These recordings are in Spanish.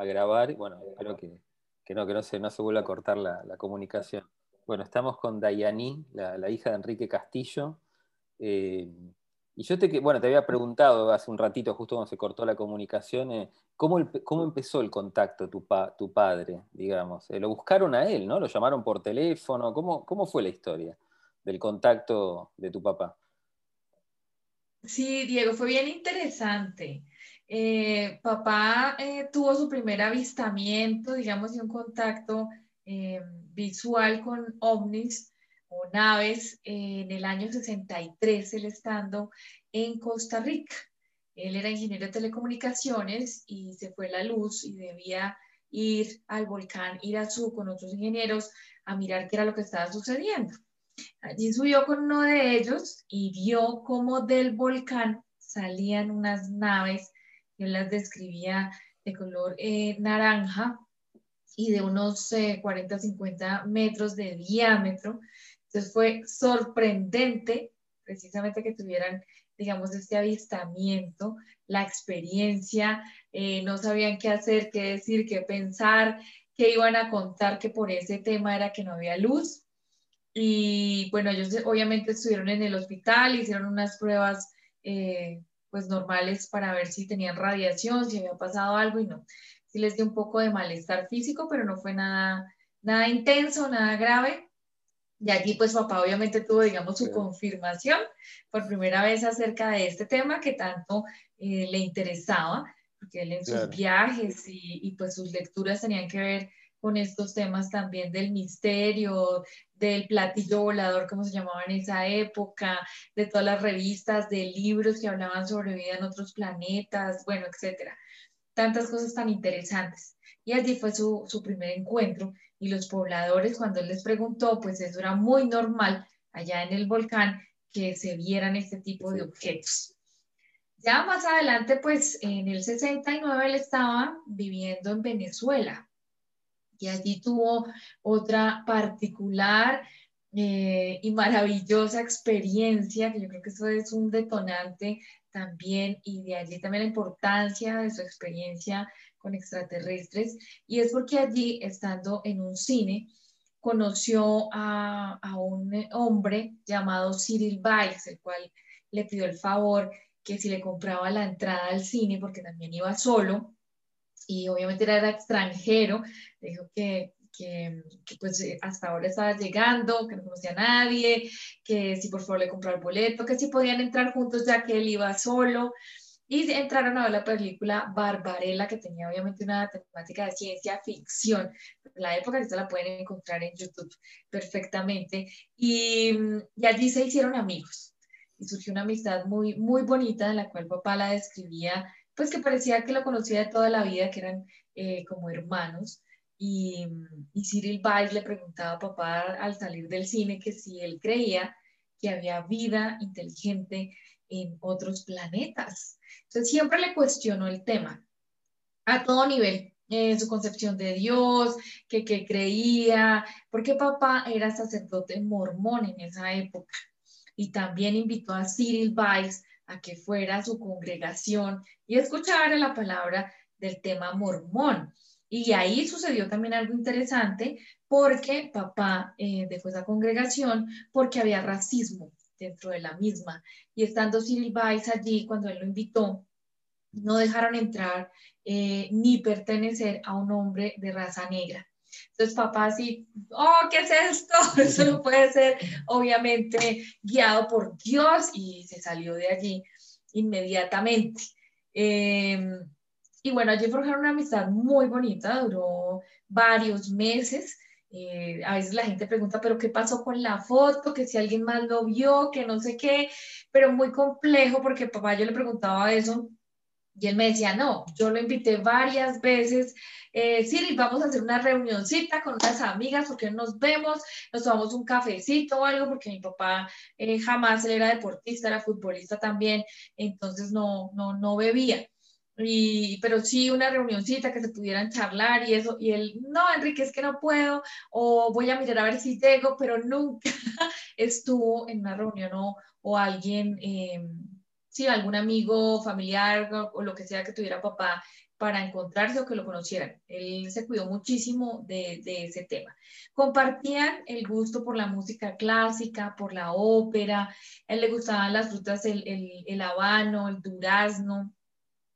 a, grabar. Bueno, espero que, no, que no se, no se vuelva a cortar la, comunicación. Bueno, estamos con Dayani, la, hija de Enrique Castillo. Eh, y yo te, bueno, te había preguntado hace un ratito, justo cuando se cortó la comunicación, eh, ¿cómo, ¿cómo, empezó el contacto tu, tu padre, digamos? Eh, lo buscaron a él, ¿no? Lo llamaron por teléfono. ¿Cómo, ¿Cómo fue la historia del contacto de tu papá? Sí, Diego, fue bien interesante. Eh, papá tuvo su primer avistamiento, digamos, y un contacto visual con ovnis o naves en el año 63, él estando en Costa Rica. Él era ingeniero de telecomunicaciones y se fue la luz y debía ir al volcán Irazú con otros ingenieros a mirar qué era lo que estaba sucediendo. Allí subió con uno de ellos y vio cómo del volcán salían unas naves, él las describía de color eh, naranja y de unos 40 eh, 50 metros de diámetro, entonces fue sorprendente precisamente que tuvieran, digamos, este avistamiento, la experiencia, eh, no sabían qué hacer, qué decir, qué pensar, qué iban a contar, que por ese tema era que no había luz. Y bueno, ellos obviamente estuvieron en el hospital, hicieron unas pruebas eh, pues normales para ver si tenían radiación, si había pasado algo y no. Sí les dio un poco de malestar físico, pero no fue nada, nada intenso, nada grave. Y allí pues papá obviamente tuvo, digamos, su confirmación por primera vez acerca de este tema que tanto eh, le interesaba, porque él en sus viajes y, y, pues sus lecturas tenían que ver con estos temas también del misterio, del platillo volador, como se llamaba en esa época, de todas las revistas, de libros que hablaban sobre vida en otros planetas, bueno, etcétera. Tantas cosas tan interesantes. Y allí fue su, su primer encuentro y los pobladores cuando él les preguntó, pues eso era muy normal allá en el volcán que se vieran este tipo de objetos. Ya más adelante, pues en el 69 él estaba viviendo en Venezuela y allí tuvo otra particular eh, y maravillosa experiencia, que yo creo que eso es un detonante también y de allí también la importancia de su experiencia con extraterrestres, y es porque allí, estando en un cine, conoció a, a un hombre llamado Cyril Biles, el cual le pidió el favor que si le compraba la entrada al cine, porque también iba solo, y obviamente era, extranjero, dijo que, que, pues hasta ahora estaba llegando, que no conocía a nadie, que si por favor le compraba el boleto, que si podían entrar juntos ya que él iba solo. Y entraron a ver la película Barbarella, que tenía obviamente una temática de ciencia ficción. la época que la pueden encontrar en YouTube perfectamente. Y, y, allí se hicieron amigos. Y surgió una amistad muy, muy bonita, en la cual papá la describía, pues que parecía que lo conocía de toda la vida, que eran eh, como hermanos. Y, y Cyril Weiss le preguntaba a papá al salir del cine que si él creía que había vida inteligente en otros planetas. Entonces siempre le cuestionó el tema a todo nivel, eh, su concepción de Dios, que, que creía, porque papá era sacerdote mormón en esa época y también invitó a Cyril Weiss a que fuera a su congregación y escuchara la palabra del tema mormón. Y ahí sucedió también algo interesante porque papá eh, dejó esa congregación porque había racismo dentro de la misma. Y estando Cyril allí, cuando él lo invitó, no dejaron entrar eh, ni pertenecer a un hombre de raza negra. Entonces papá así, oh, ¿qué es esto? Eso no puede ser, obviamente, guiado por Dios y se salió de allí inmediatamente. Em, y bueno, allí forjaron una amistad muy bonita, duró varios meses. Eh, a veces la gente pregunta, pero ¿qué pasó con la foto? Que si alguien más lo vio, que no sé qué, pero muy complejo porque papá yo le preguntaba eso y él me decía, no, yo lo invité varias veces, eh, Siri, vamos a hacer una reunioncita con unas amigas porque nos vemos, nos tomamos un cafecito o algo, porque mi papá eh, jamás era deportista, era futbolista también, entonces no, no, no bebía. Y, pero sí una reunioncita que se pudieran charlar y eso, y él, no, Enrique, es que no puedo, o voy a mirar a ver si llego, pero nunca estuvo en una reunión o, o alguien, eh, sí, algún amigo, familiar o lo que sea que tuviera papá para encontrarse o que lo conocieran. Él se cuidó muchísimo de, ese tema. Compartían el gusto por la música clásica, por la ópera, a él le gustaban las frutas, el, el, el habano, el durazno,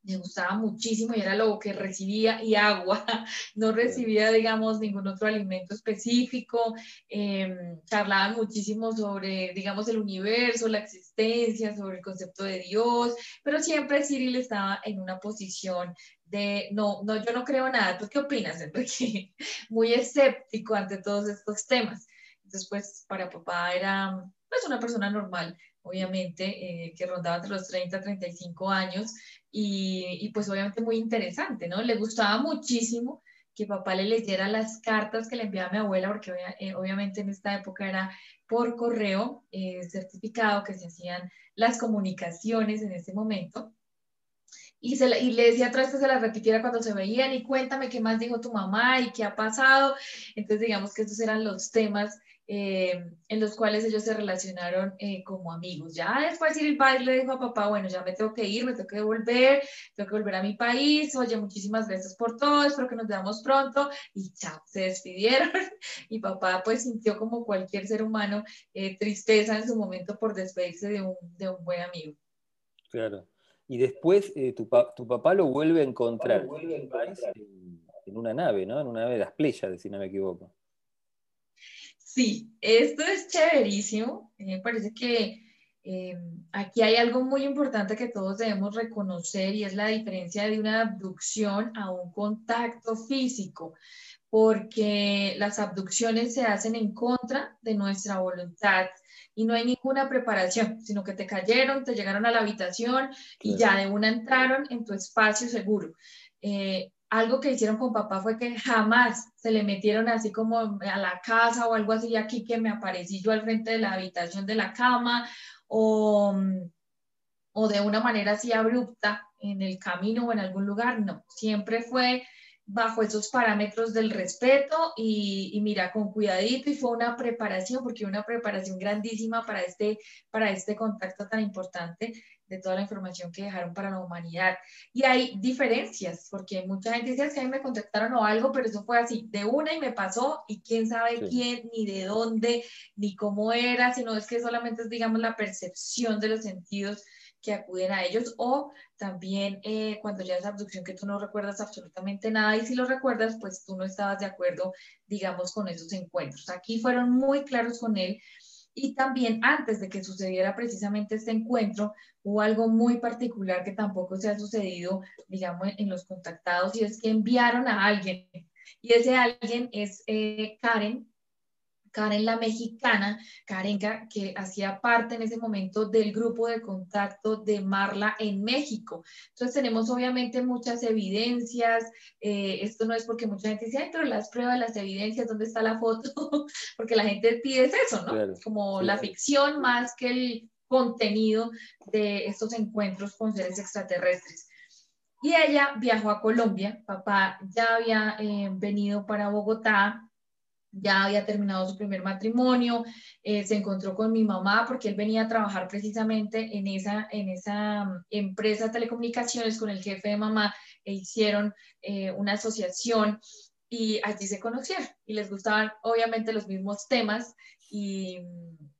me gustaba muchísimo y era lo que recibía y agua, no recibía, digamos, ningún otro alimento específico. Eh, charlaban muchísimo sobre, digamos, el universo, la existencia, sobre el concepto de Dios, pero siempre Cyril estaba en una posición de, no, no, yo no creo nada. ¿Tú qué opinas, Enrique? Muy escéptico ante todos estos temas. Entonces, pues, para papá era, pues, una persona normal, obviamente, eh, que rondaba entre los 30 y 35 años y, y, pues obviamente muy interesante, ¿no? Le gustaba muchísimo que papá le leyera las cartas que le enviaba a mi abuela, porque eh, obviamente en esta época era por correo eh, certificado que se hacían las comunicaciones en ese momento. Y, se y le decía atrás que se las repitiera cuando se veían y cuéntame qué más dijo tu mamá y qué ha pasado. Entonces digamos que estos eran los temas eh, en los cuales ellos se relacionaron eh, como amigos. Ya después el padre le dijo a papá, bueno, ya me tengo que ir, me tengo que devolver, tengo que volver a mi país, oye, muchísimas gracias por todo, espero que nos veamos pronto y chao, se despidieron y papá pues sintió como cualquier ser humano eh, tristeza en su momento por despedirse de un, de un buen amigo. Claro. Y después tu, tu, papá lo vuelve a encontrar, en, una nave, ¿no? En una nave de las playas, si no me equivoco. Sí, esto es chéverísimo. Me parece que eh, aquí hay algo muy importante que todos debemos reconocer y es la diferencia de una abducción a un contacto físico, porque las abducciones se hacen en contra de nuestra voluntad y no hay ninguna preparación, sino que te cayeron, te llegaron a la habitación y ya de una entraron en tu espacio seguro. Eh, algo que hicieron con papá fue que jamás se le metieron así como a la casa o algo así aquí que me aparecí yo al frente de la habitación de la cama o, o de una manera así abrupta en el camino o en algún lugar, no, siempre fue bajo esos parámetros del respeto y, y, mira, con cuidadito y fue una preparación, porque una preparación grandísima para este, para este contacto tan importante de toda la información que dejaron para la humanidad. Y hay diferencias, porque mucha gente dice que a mí me contactaron o algo, pero eso fue así, de una y me pasó, y quién sabe quién, ni de dónde, ni cómo era, sino es que solamente es, digamos, la percepción de los sentidos que acuden a ellos, o también eh, cuando ya es abducción que tú no recuerdas absolutamente nada, y si lo recuerdas, pues tú no estabas de acuerdo, digamos, con esos encuentros. Aquí fueron muy claros con él y también antes de que sucediera precisamente este encuentro, hubo algo muy particular que tampoco se ha sucedido, digamos, en los contactados, y es que enviaron a alguien. Y ese alguien es eh, Karen, Karen la mexicana, Karenka, que hacía parte en ese momento del grupo de contacto de Marla en México. Entonces tenemos obviamente muchas evidencias, eh, esto no es porque mucha gente dice, pero las pruebas, las evidencias, ¿dónde está la foto? porque la gente pide eso, ¿no? Como la ficción más que el contenido de estos encuentros con seres extraterrestres. Y ella viajó a Colombia, papá ya había eh, venido para Bogotá, ya había terminado su primer matrimonio, eh, se encontró con mi mamá porque él venía a trabajar precisamente en esa, en esa mm, empresa de telecomunicaciones con el jefe de mamá e hicieron eh, una asociación y allí se conocieron y les gustaban obviamente los mismos temas y mm,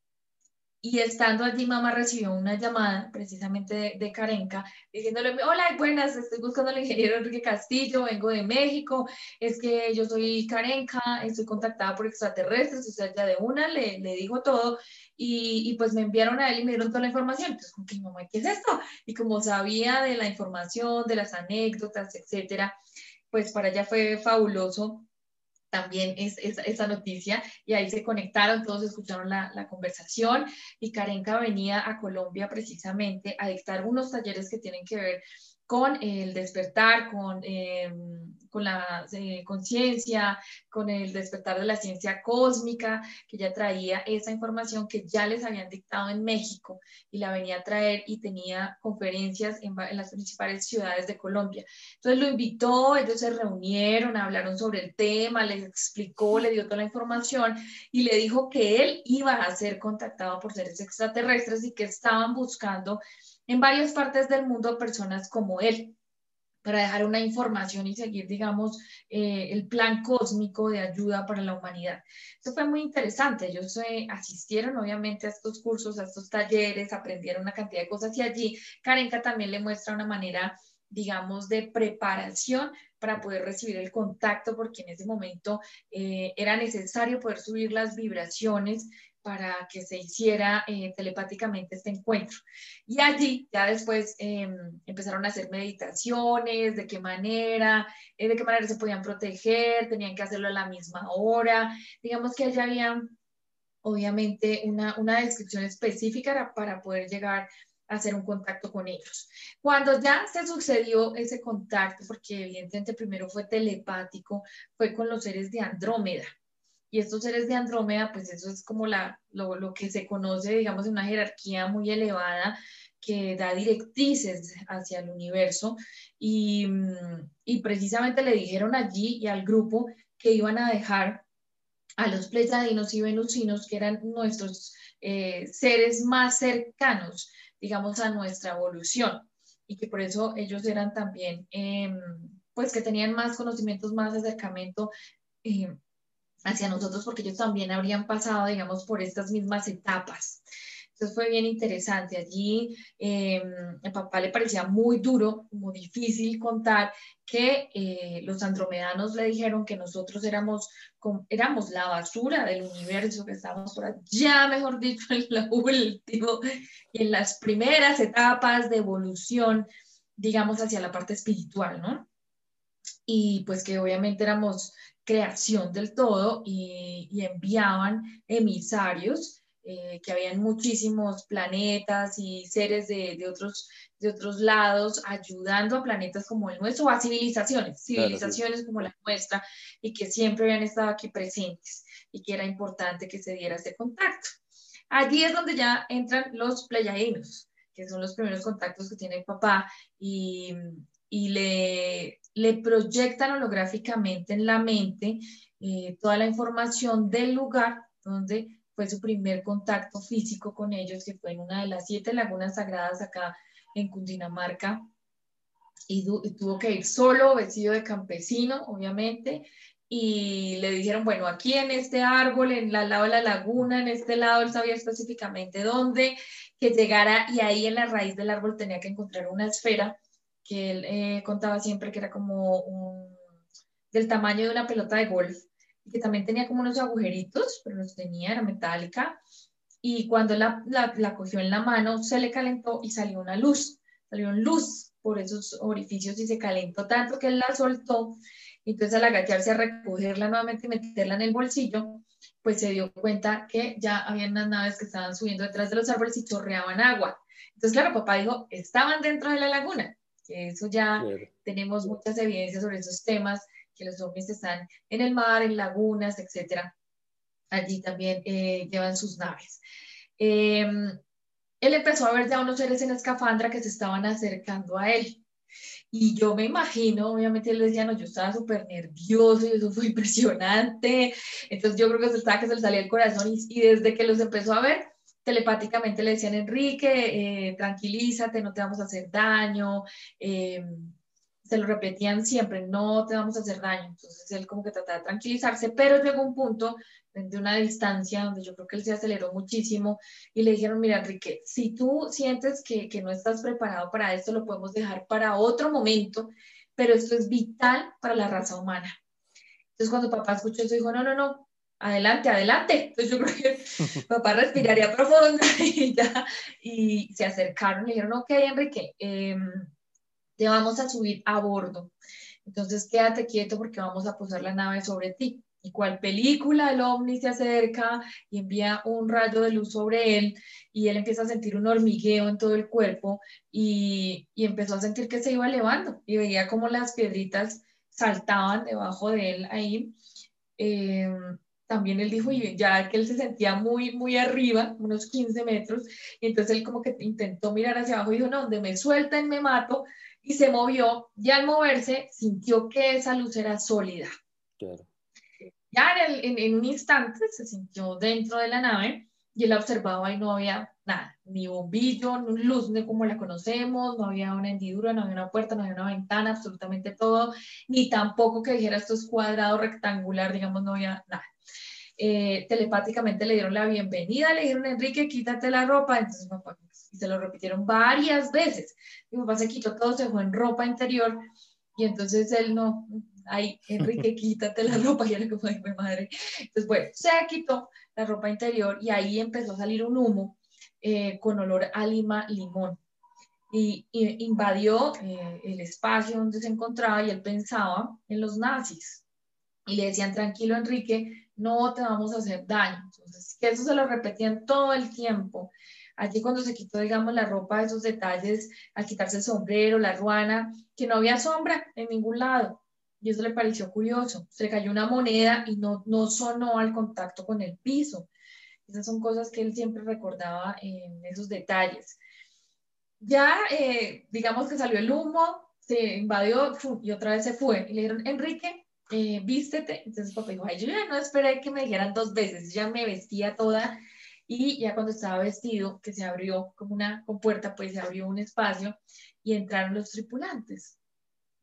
y estando allí, mamá recibió una llamada precisamente de, de Carenca diciéndole, hola, buenas, estoy buscando al ingeniero Enrique Castillo, vengo de México, es que yo soy Carenca, estoy contactada por extraterrestres, o sea, ya de una le, le dijo todo y, y, pues me enviaron a él y me dieron toda la información. Entonces, como que, mamá, ¿qué es esto? Y como sabía de la información, de las anécdotas, etcétera, pues para ella fue fabuloso también es, esa noticia y ahí se conectaron, todos escucharon la, la, conversación y Karenka venía a Colombia precisamente a dictar unos talleres que tienen que ver con el despertar, con, eh, con la eh, conciencia, con el despertar de la ciencia cósmica, que ya traía esa información que ya les habían dictado en México y la venía a traer y tenía conferencias en, en las principales ciudades de Colombia. Entonces lo invitó, ellos se reunieron, hablaron sobre el tema, les explicó, le dio toda la información y le dijo que él iba a ser contactado por seres extraterrestres y que estaban buscando en varias partes del mundo personas como él para dejar una información y seguir, digamos, eh, el plan cósmico de ayuda para la humanidad. Eso fue muy interesante. Ellos eh, asistieron, obviamente, a estos cursos, a estos talleres, aprendieron una cantidad de cosas y allí Karenka también le muestra una manera digamos, de preparación para poder recibir el contacto, porque en ese momento eh, era necesario poder subir las vibraciones para que se hiciera eh, telepáticamente este encuentro. Y allí ya después em, empezaron a hacer meditaciones, de qué manera, eh, de qué manera se podían proteger, tenían que hacerlo a la misma hora. Digamos que allá había obviamente una, una descripción específica para poder llegar hacer un contacto con ellos. Cuando ya se sucedió ese contacto, porque evidentemente primero fue telepático, fue con los seres de Andrómeda. Y estos seres de Andrómeda, pues eso es como la, lo, lo que se conoce, digamos, en una jerarquía muy elevada que da directrices hacia el universo. Y, mm, y precisamente le dijeron allí y al grupo que iban a dejar a los pleiadinos y venusinos, que eran nuestros eh, seres más cercanos, digamos, a nuestra evolución y que por eso ellos eran también, em, pues que tenían más conocimientos, más acercamiento em, hacia nosotros, porque ellos también habrían pasado, digamos, por estas mismas etapas. Entonces fue bien interesante. Allí eh, el papá le parecía muy duro, muy difícil contar que eh, los andromedanos le dijeron que nosotros éramos, éramos la basura del universo, que estábamos por allá, mejor dicho, en la último, y en las primeras etapas de evolución, digamos, hacia la parte espiritual, ¿no? Y pues que obviamente éramos creación del todo y, y enviaban emisarios eh, que habían muchísimos planetas y seres de, de, otros, de otros lados ayudando a planetas como el nuestro, o a civilizaciones, civilizaciones como la nuestra, y que siempre habían estado aquí presentes y que era importante que se diera este contacto. Allí es donde ya entran los pleiadinos, que son los primeros contactos que tiene el papá y, y le, le proyectan holográficamente en la mente eh, toda la información del lugar donde fue su primer contacto físico con ellos, que fue en una de las siete lagunas sagradas acá en Cundinamarca. Y, tuvo que ir solo, vestido de campesino, obviamente, y le dijeron, bueno, aquí en este árbol, en el lado de la laguna, en este lado, él sabía específicamente dónde, que llegara y ahí en la raíz del árbol tenía que encontrar una esfera que él eh, contaba siempre que era como un, del tamaño de una pelota de golf que también tenía como unos agujeritos, pero los tenía, era metálica, y cuando la, la, cogió en la mano se le calentó y salió una luz, salió una luz por esos orificios y se calentó tanto que él la soltó, entonces al agacharse a recogerla nuevamente y meterla en el bolsillo, pues se dio cuenta que ya habían unas naves que estaban subiendo detrás de los árboles y chorreaban agua. Entonces, claro, papá dijo, estaban dentro de la laguna. Eso ya tenemos muchas evidencias sobre esos temas que los ovnis están en el mar, en lagunas, etcétera. Allí también eh, llevan sus naves. Em, él empezó a ver ya unos seres en escafandra que se estaban acercando a él. Y yo me imagino, obviamente él decía, no, yo estaba súper nervioso y eso fue impresionante. Entonces yo creo que se estaba que se le salía el corazón y, desde que los empezó a ver, telepáticamente le decían, Enrique, eh, tranquilízate, no te vamos a hacer daño. Eh, se lo repetían siempre, no te vamos a hacer daño. Entonces él como que trataba de tranquilizarse, pero llegó un punto de una distancia donde yo creo que él se aceleró muchísimo y le dijeron, mira Enrique, si tú sientes que, que no estás preparado para esto, lo podemos dejar para otro momento, pero esto es vital para la raza humana. Entonces cuando papá escuchó eso, dijo, no, no, no, adelante, adelante. Entonces yo creo que papá respiraría profundo y ya, y se acercaron y le dijeron, ok, Enrique, eh, te vamos a subir a bordo. Entonces quédate quieto porque vamos a posar la nave sobre ti. Y cual película, el ovni se acerca y envía un rayo de luz sobre él y él empieza a sentir un hormigueo en todo el cuerpo y, y empezó a sentir que se iba elevando y veía como las piedritas saltaban debajo de él ahí. Eh, también él dijo, y ya que él se sentía muy, muy arriba, unos 15 metros, y entonces él como que intentó mirar hacia abajo y dijo, no, donde me suelten me mato, y se movió y al moverse sintió que esa luz era sólida. Ya en, un instante se sintió dentro de la nave y él observaba y no había nada, ni bombillo, ni luz ni como la conocemos, no había una hendidura, no había una puerta, no había una ventana, absolutamente todo, ni tampoco que dijera esto es cuadrado, rectangular, digamos, no había nada. Eh, telepáticamente le dieron la bienvenida, le dijeron, Enrique, quítate la ropa, entonces papá, y se lo repitieron varias veces. Mi papá se quitó todo, se fue en ropa interior, y entonces él no, ay, Enrique, quítate la ropa, y era como, mi madre. Entonces, bueno, se quitó la ropa interior y ahí empezó a salir un humo eh, con olor a lima limón. Y, invadió eh, el espacio donde se encontraba y él pensaba en los nazis. Y le decían, tranquilo Enrique, no te vamos a hacer daño. Entonces, que eso se lo repetían todo el tiempo. Allí cuando se quitó, digamos, la ropa, esos detalles, al quitarse el sombrero, la ruana, que no había sombra en ningún lado. Y eso le pareció curioso. Se cayó una moneda y no, no sonó al contacto con el piso. Esas son cosas que él siempre recordaba en esos detalles. Ya, eh, digamos que salió el humo, se invadió y otra vez se fue. Y le dijeron, Enrique, eh, vístete. Entonces papá dijo, ay, yo ya no esperé que me dijeran dos veces, ya me vestía toda. Y ya cuando estaba vestido, que se abrió como una compuerta, pues se abrió un espacio y entraron los tripulantes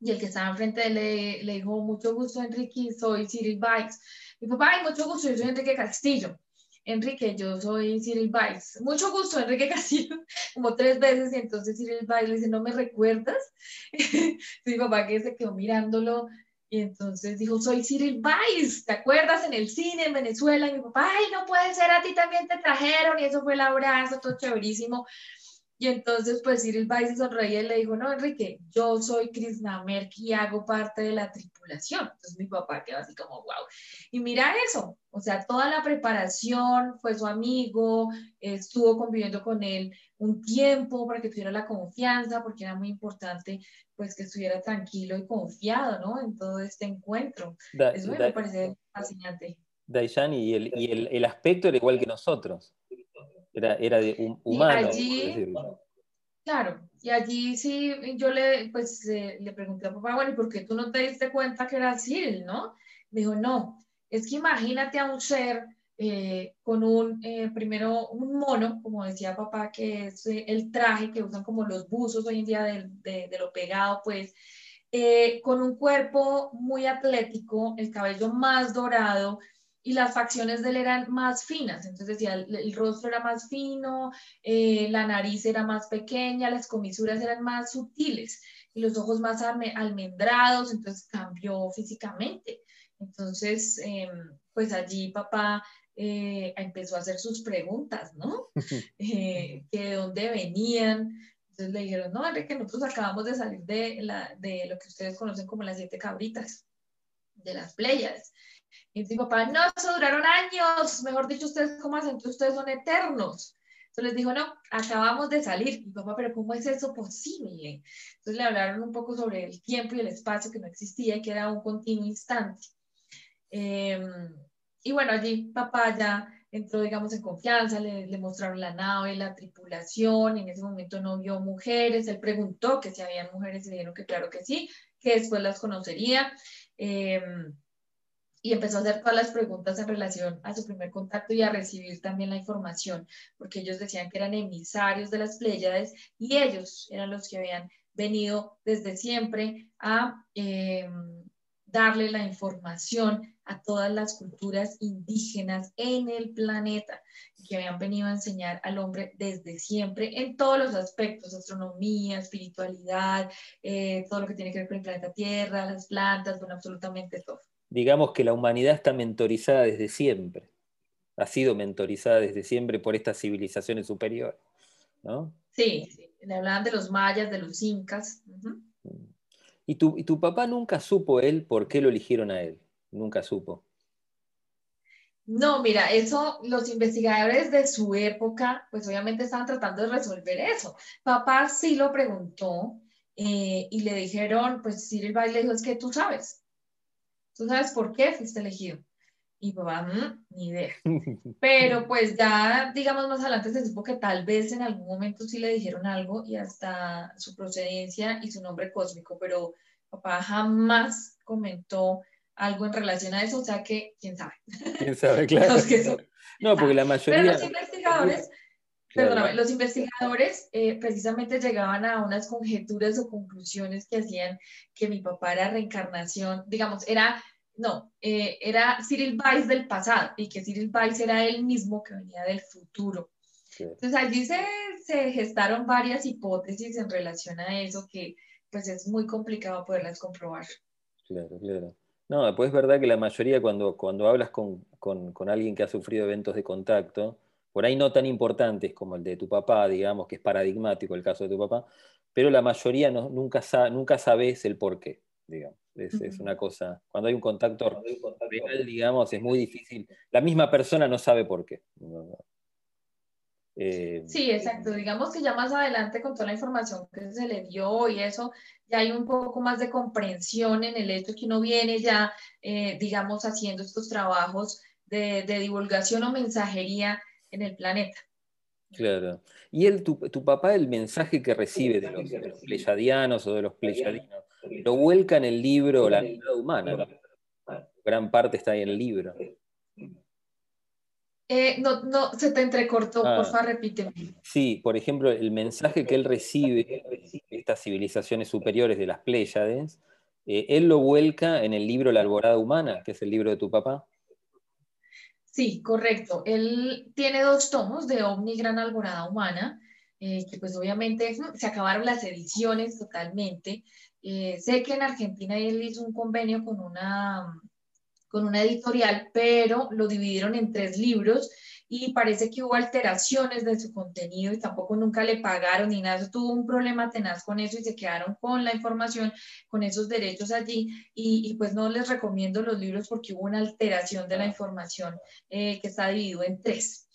y el que estaba enfrente de él le, le dijo, mucho gusto Enrique, soy Cyril Bites. Mi papá, ay, mucho gusto, yo soy Enrique Castillo. Enrique, yo soy Cyril Bites. Mucho gusto, Enrique Castillo, como tres veces, y entonces Cyril Bites le dice, ¿no me recuerdas? mi papá que se quedó mirándolo, y entonces dijo, soy Cyril Bites, ¿te acuerdas en el cine en Venezuela? Y mi papá, ay, no puede ser, a ti también te trajeron, y eso fue el abrazo, todo chéverísimo. Y entonces, pues Cyril Weiss sonreía y le dijo, no, Enrique, yo soy Chris Namerk y hago parte de la tripulación. Entonces mi papá quedó así como, wow. Y mira eso, o sea, toda la preparación, fue su amigo, estuvo conviviendo con él un tiempo para que tuviera la confianza, porque era muy importante, pues, que estuviera tranquilo y confiado, ¿no? En todo este encuentro. eso me parece fascinante. Daishan, y, el, y el, el aspecto era igual que nosotros. Era, era de humano. allí, claro, y allí sí, yo le, pues, le pregunté a papá, bueno, ¿y por qué tú no te diste cuenta que era Cyril, no? Me dijo, no, es que imagínate a un ser eh, con un, eh, primero, un mono, como decía papá, que es eh, el traje que usan como los buzos hoy en día de, de, lo pegado, pues, con un cuerpo muy atlético, el cabello más dorado, y las facciones de él eran más finas, entonces decía, el, rostro era más fino, eh, la nariz era más pequeña, las comisuras eran más sutiles y los ojos más almendrados, entonces cambió físicamente. Entonces, em, pues allí papá eh, empezó a hacer sus preguntas, ¿no? Eh, que de dónde venían. Entonces le dijeron, no, que nosotros acabamos de salir de, la, de lo que ustedes conocen como las siete cabritas, de las playas. Y mi papá, no, eso duraron años, mejor dicho, ustedes cómo hacen, ustedes son eternos. Entonces les dijo, no, acabamos de salir. Mi papá, pero ¿cómo es eso posible? Entonces le hablaron un poco sobre el tiempo y el espacio que no existía y que era un continuo instante. Em, y bueno, allí papá ya entró, digamos, en confianza, le, mostraron la nave, la tripulación, en ese momento no vio mujeres, él preguntó que si habían mujeres y dijeron que claro que sí, que después las conocería. Eh, y empezó a hacer todas las preguntas en relación a su primer contacto y a recibir también la información, porque ellos decían que eran emisarios de las Pléyades y ellos eran los que habían venido desde siempre a em, darle la información a todas las culturas indígenas en el planeta, que habían venido a enseñar al hombre desde siempre en todos los aspectos, astronomía, espiritualidad, eh, todo lo que tiene que ver con el planeta Tierra, las plantas, bueno, absolutamente todo digamos que la humanidad está mentorizada desde siempre, ha sido mentorizada desde siempre por estas civilizaciones superiores, ¿no? Sí, le hablaban de los mayas, de los incas. ¿Y, tu, ¿Y tu papá nunca supo él por qué lo eligieron a él? Nunca supo. No, mira, eso los investigadores de su época, pues obviamente estaban tratando de resolver eso. Papá sí lo preguntó eh, y le dijeron, pues Silva le dijo, es que tú sabes, ¿Tú sabes por qué fuiste elegido? Y papá, mm, ni idea. Pero pues ya, digamos, más adelante se supo que tal vez en algún momento sí le dijeron algo y hasta su procedencia y su nombre cósmico, pero papá jamás comentó algo en relación a eso, o sea que, quién sabe. Quién sabe, claro. no, porque la mayoría... Pero los investigadores, perdóname, los investigadores eh, precisamente llegaban a unas conjeturas o conclusiones que hacían que mi papá era reencarnación, digamos, era no, eh, era Cyril Weiss del pasado y que Cyril Weiss era él mismo que venía del futuro. Entonces allí se, se, gestaron varias hipótesis en relación a eso que pues es muy complicado poderlas comprobar. Claro, claro. No, pues es verdad que la mayoría cuando, cuando hablas con, con, con, alguien que ha sufrido eventos de contacto, por ahí no tan importantes como el de tu papá, digamos, que es paradigmático el caso de tu papá, pero la mayoría no, nunca, nunca sabes el por qué, digamos. Es, una cosa, cuando hay un contacto real, digamos, es muy difícil. La misma persona no sabe por qué. Eh, sí, exacto. Digamos que ya más adelante con toda la información que se le dio y eso, ya hay un poco más de comprensión en el hecho que uno viene ya, eh, digamos, haciendo estos trabajos de, divulgación o mensajería en el planeta. Claro. Y él, tu, tu papá, el mensaje que recibe de los, de los pleyadianos o de los pleyadinos, lo vuelca en el libro La vida humana. Gran parte está ahí en el libro. Eh, no, no, se te entrecortó, por ah. favor, repíteme. Sí, por ejemplo, el mensaje que él recibe de estas civilizaciones superiores de las Pléyades, eh, él lo vuelca en el libro La Alborada Humana, que es el libro de tu papá. Sí, correcto. Él tiene dos tomos de Omni Gran Alborada Humana, eh, que pues obviamente se acabaron las ediciones totalmente, eh, sé que en Argentina él hizo un convenio con una, con una editorial, pero lo dividieron en tres libros y parece que hubo alteraciones de su contenido y tampoco nunca le pagaron ni nada. tuvo un problema tenaz con eso y se quedaron con la información, con esos derechos allí y, pues no les recomiendo los libros porque hubo una alteración de la información eh, que está dividido en tres.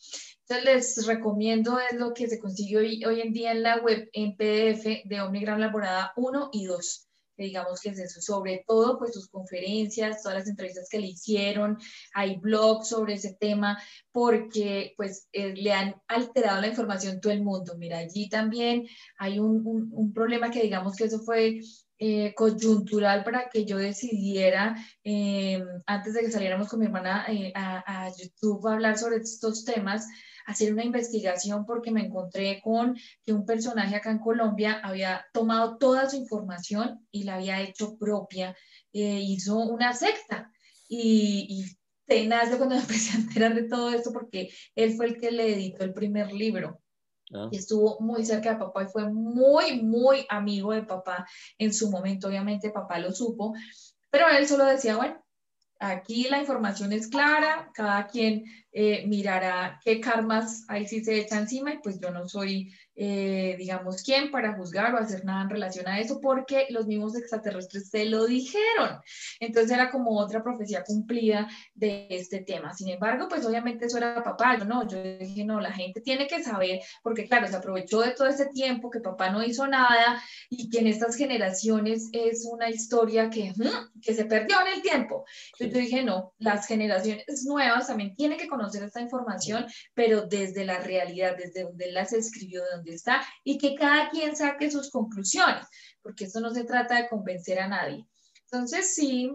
Entonces les recomiendo es lo que se consigue hoy, hoy en día en la web en PDF de Omnigram Laborada 1 y 2 digamos que es eso, sobre todo pues sus conferencias, todas las entrevistas que le hicieron, hay blogs sobre ese tema, porque pues eh, le han alterado la información todo el mundo. Mira, allí también hay un, un, problema que digamos que eso fue eh, coyuntural para que yo decidiera, eh, antes de que saliéramos con mi hermana a, a YouTube a hablar sobre estos temas, hacer una investigación porque me encontré con que un personaje acá en Colombia había tomado toda su información y la había hecho propia, eh, hizo una secta y, y tenaz de cuando me empecé a enterar de todo esto porque él fue el que le editó el primer libro. Ah. Estuvo muy cerca de papá y fue muy, muy amigo de papá en su momento. Obviamente papá lo supo, pero él solo decía, bueno, Aquí la información es clara, cada quien eh, mirará qué karmas ahí sí se echa encima y pues yo no soy eh, digamos, quién para juzgar o hacer nada en relación a eso, porque los mismos extraterrestres se lo dijeron. Entonces era como otra profecía cumplida de este tema. Sin embargo, pues obviamente eso era papá. Yo no, yo dije, no, la gente tiene que saber, porque claro, se aprovechó de todo ese tiempo que papá no hizo nada y que en estas generaciones es una historia que, que se perdió en el tiempo. Entonces yo dije, no, las generaciones nuevas también tienen que conocer esta información, pero desde la realidad, desde donde las escribió, de donde está y que cada quien saque sus conclusiones, porque esto no se trata de convencer a nadie. Entonces, sí,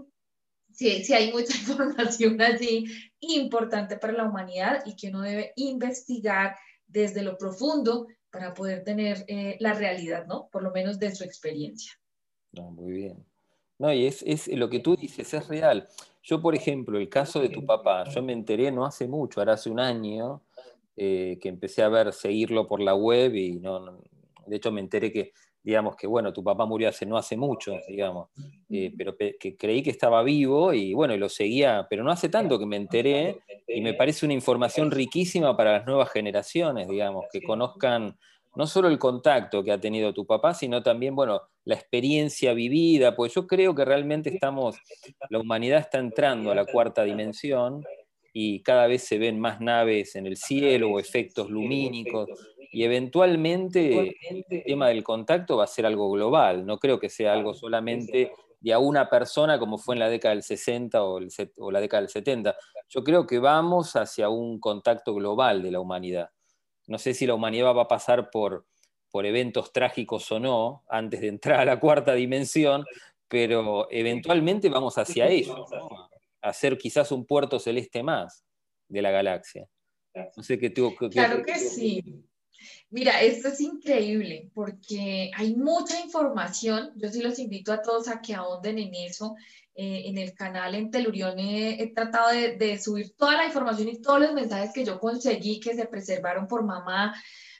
sí, sí hay mucha información allí importante para la humanidad y que uno debe investigar desde lo profundo para poder tener eh, la realidad, ¿no? Por lo menos de su experiencia. muy bien. No, y es, es, lo que tú dices, es real. Yo, por ejemplo, el caso de tu papá, yo me enteré no hace mucho, ahora hace un año, eh, que empecé a ver, seguirlo por la web y no, de hecho me enteré que, digamos, que bueno, tu papá murió hace no hace mucho, digamos, eh, pero que creí que estaba vivo y bueno, y lo seguía, pero no hace tanto que me enteré y me parece una información riquísima para las nuevas generaciones, digamos, que conozcan no solo el contacto que ha tenido tu papá, sino también, bueno, la experiencia vivida, pues yo creo que realmente estamos, la humanidad está entrando a la cuarta dimensión y cada vez se ven más naves en el cielo o efectos lumínicos y eventualmente el tema del contacto va a ser algo global, no creo que sea algo solamente de a una persona como fue en la década del 60 o, o la década del 70. Yo creo que vamos hacia un contacto global de la humanidad. No sé si la humanidad va a pasar por, por eventos trágicos o no antes de entrar a la cuarta dimensión, pero eventualmente vamos hacia ello, a hacer quizás un puerto celeste más de la galaxia. No sé qué tú. claro que sí. Mira, esto es increíble porque hay mucha información. Yo sí los invito a todos a que ahonden en eso. Eh, en el canal en Telurión he, tratado de, subir toda la información y todos los mensajes que yo conseguí que se preservaron por mamá,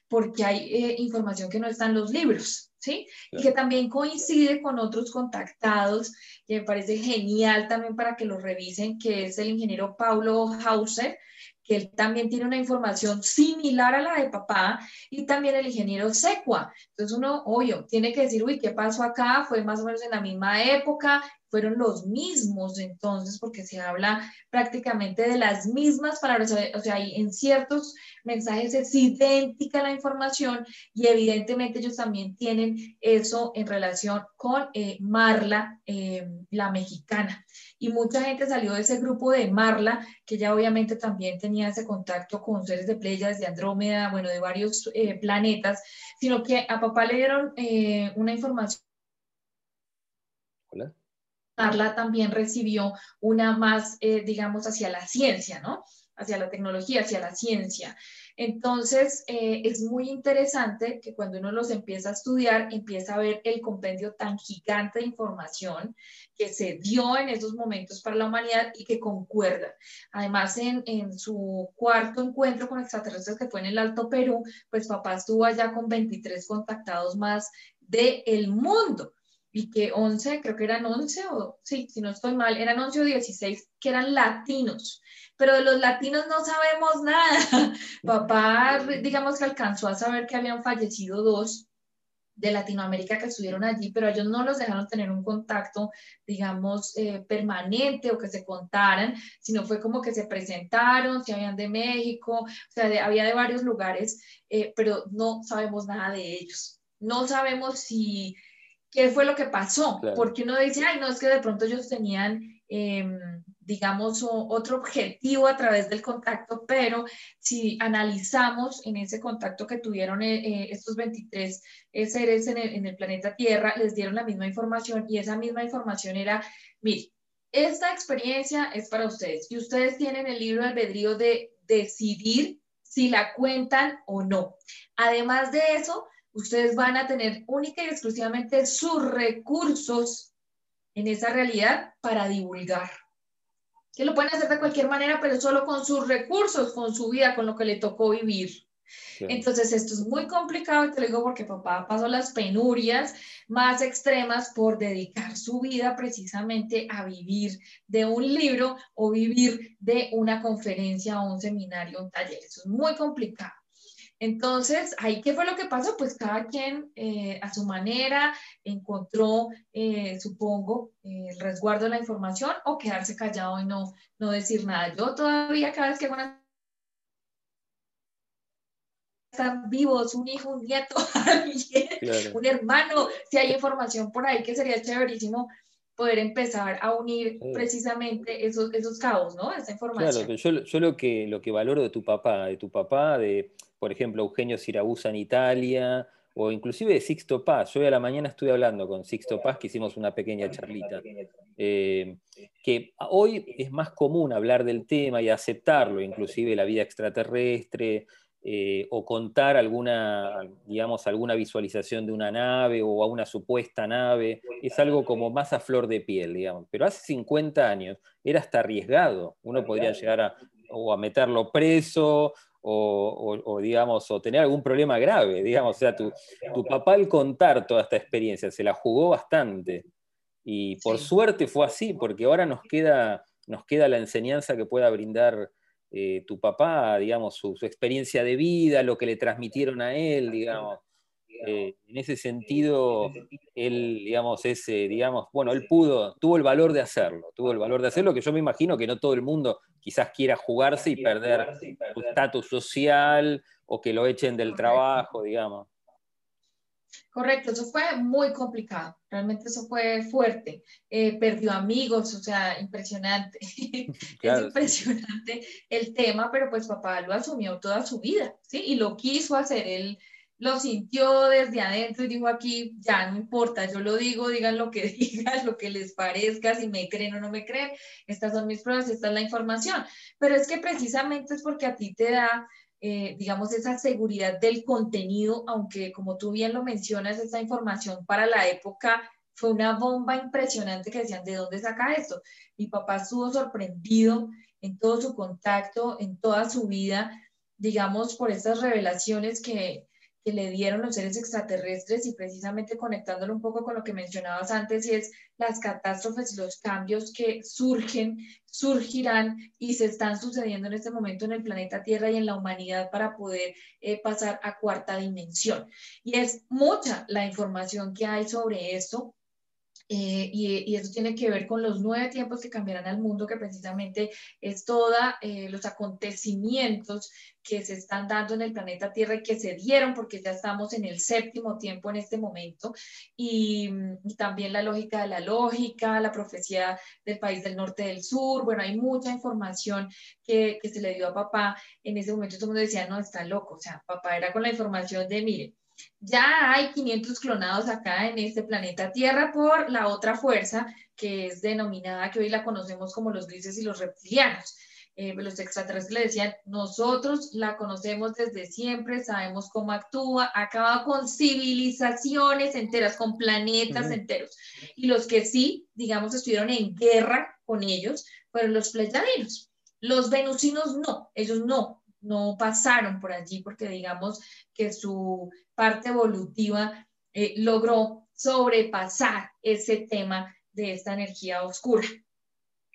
porque hay eh, información que no está en los libros, ¿sí? Y que también coincide con otros contactados, que me parece genial también para que lo revisen, que es el ingeniero Paulo Hauser, que él también tiene una información similar a la de papá, y también el ingeniero Secua. Entonces uno, obvio, tiene que decir, uy, ¿qué pasó acá? Fue más o menos en la misma época, fueron los mismos entonces, porque se habla prácticamente de las mismas palabras, o sea, en ciertos mensajes es idéntica la información y evidentemente ellos también tienen eso en relación con eh, Marla, eh, la mexicana. Y mucha gente salió de ese grupo de Marla, que ya obviamente también tenía ese contacto con seres de playas, de Andrómeda, bueno, de varios eh, planetas, sino que a papá le dieron una información. Marla también recibió una más, eh, digamos, hacia la ciencia, ¿no? Hacia la tecnología, hacia la ciencia. Entonces, eh, es muy interesante que cuando uno los empieza a estudiar, empieza a ver el compendio tan gigante de información que se dio en esos momentos para la humanidad y que concuerda. Además, en, su cuarto encuentro con extraterrestres que fue en el Alto Perú, pues papá estuvo allá con 23 contactados más del el mundo y que 11, creo que eran 11 o sí, si no estoy mal, eran 11 o 16 que eran latinos, pero de los latinos no sabemos nada. Papá, digamos que alcanzó a saber que habían fallecido dos de Latinoamérica que estuvieron allí, pero ellos no los dejaron tener un contacto, digamos, eh, permanente o que se contaran, sino fue como que se presentaron, si habían de México, o sea, había de varios lugares, eh, pero no sabemos nada de ellos. No sabemos si qué fue lo que pasó, porque uno dice, ay, no, es que de pronto ellos tenían, em, digamos, otro objetivo a través del contacto, pero si analizamos en ese contacto que tuvieron eh, eh, estos 23 eh, seres en el, en el planeta Tierra, les dieron la misma información y esa misma información era, mire, esta experiencia es para ustedes y ustedes tienen el libro albedrío de decidir si la cuentan o no. Además de eso, ustedes van a tener única y exclusivamente sus recursos en esa realidad para divulgar. Que lo pueden hacer de cualquier manera, pero solo con sus recursos, con su vida, con lo que le tocó vivir. Entonces, esto es muy complicado y te lo digo porque papá pasó las penurias más extremas por dedicar su vida precisamente a vivir de un libro o vivir de una conferencia o un seminario, un taller. Eso es muy complicado. Entonces, ahí, ¿qué fue lo que pasó? Pues cada quien eh, a su manera encontró, eh, supongo, el resguardo de la información o quedarse callado y no, no decir nada. Yo todavía cada vez que van a están vivos, un hijo, un nieto, alguien, un hermano, si hay información por ahí que sería chéverísimo poder empezar a unir precisamente esos, esos cabos, ¿no? Esa información. Claro, yo, yo lo, que, lo que valoro de tu papá, de tu papá, de por ejemplo, Eugenio Siragusa en Italia, o inclusive de Sixto Paz. Hoy a la mañana estuve hablando con Sixto Paz, que hicimos una pequeña charlita, eh, que hoy es más común hablar del tema y aceptarlo, inclusive la vida extraterrestre, eh, o contar alguna, digamos, alguna visualización de una nave o a una supuesta nave, es algo como más a flor de piel, digamos. Pero hace 50 años era hasta arriesgado. Uno podría llegar a, o a meterlo preso o, digamos, o tener algún problema grave, digamos, o sea, tu, tu, papá al contar toda esta experiencia se la jugó bastante y por suerte fue así, porque ahora nos queda, nos queda la enseñanza que pueda brindar eh, tu papá, digamos, su, su, experiencia de vida, lo que le transmitieron a él, digamos. Eh, en ese sentido, él, digamos, ese, digamos, bueno, él pudo, tuvo el valor de hacerlo, tuvo el valor de hacerlo, que yo me imagino que no todo el mundo quizás quiera jugarse y perder su estatus social o que lo echen del trabajo, digamos. Correcto, eso fue muy complicado, realmente eso fue fuerte. Eh, perdió amigos, o sea, impresionante. es impresionante el tema, pero pues papá lo asumió toda su vida, ¿sí? Y lo quiso hacer, él lo sintió desde adentro y dijo aquí, ya no importa, yo lo digo, digan lo que digan, lo que les parezca, si me creen o no me creen, estas son mis pruebas, esta es la información. Pero es que precisamente es porque a ti te da, eh, digamos, esa seguridad del contenido, aunque como tú bien lo mencionas, esa información para la época fue una bomba impresionante que decían, ¿de dónde saca esto? Mi papá estuvo sorprendido en todo su contacto, en toda su vida, digamos, por estas revelaciones que, que le dieron los seres extraterrestres y precisamente conectándolo un poco con lo que mencionabas antes, y es las catástrofes y los cambios que surgen, surgirán y se están sucediendo en este momento en el planeta Tierra y en la humanidad para poder eh, pasar a cuarta dimensión. Y es mucha la información que hay sobre esto. Eh, y, eso tiene que ver con los nueve tiempos que cambiarán al mundo, que precisamente es todos eh, los acontecimientos que se están dando en el planeta Tierra y que se dieron porque ya estamos en el séptimo tiempo en este momento. Y, también la lógica de la lógica, la profecía del país del norte del sur. Bueno, hay mucha información que, que se le dio a papá en ese momento. Todo el mundo decía, no, está loco. O sea, papá era con la información de, mire, ya hay 500 clonados acá en este planeta Tierra por la otra fuerza que es denominada, que hoy la conocemos como los grises y los reptilianos. Eh, los extraterrestres le decían, nosotros la conocemos desde siempre, sabemos cómo actúa, acaba con civilizaciones enteras, con planetas enteros. Y los que sí, digamos, estuvieron en guerra con ellos fueron los pleyadinos. Los venusinos no, ellos no, no pasaron por allí porque digamos que su parte evolutiva eh, logró sobrepasar ese tema de esta energía oscura.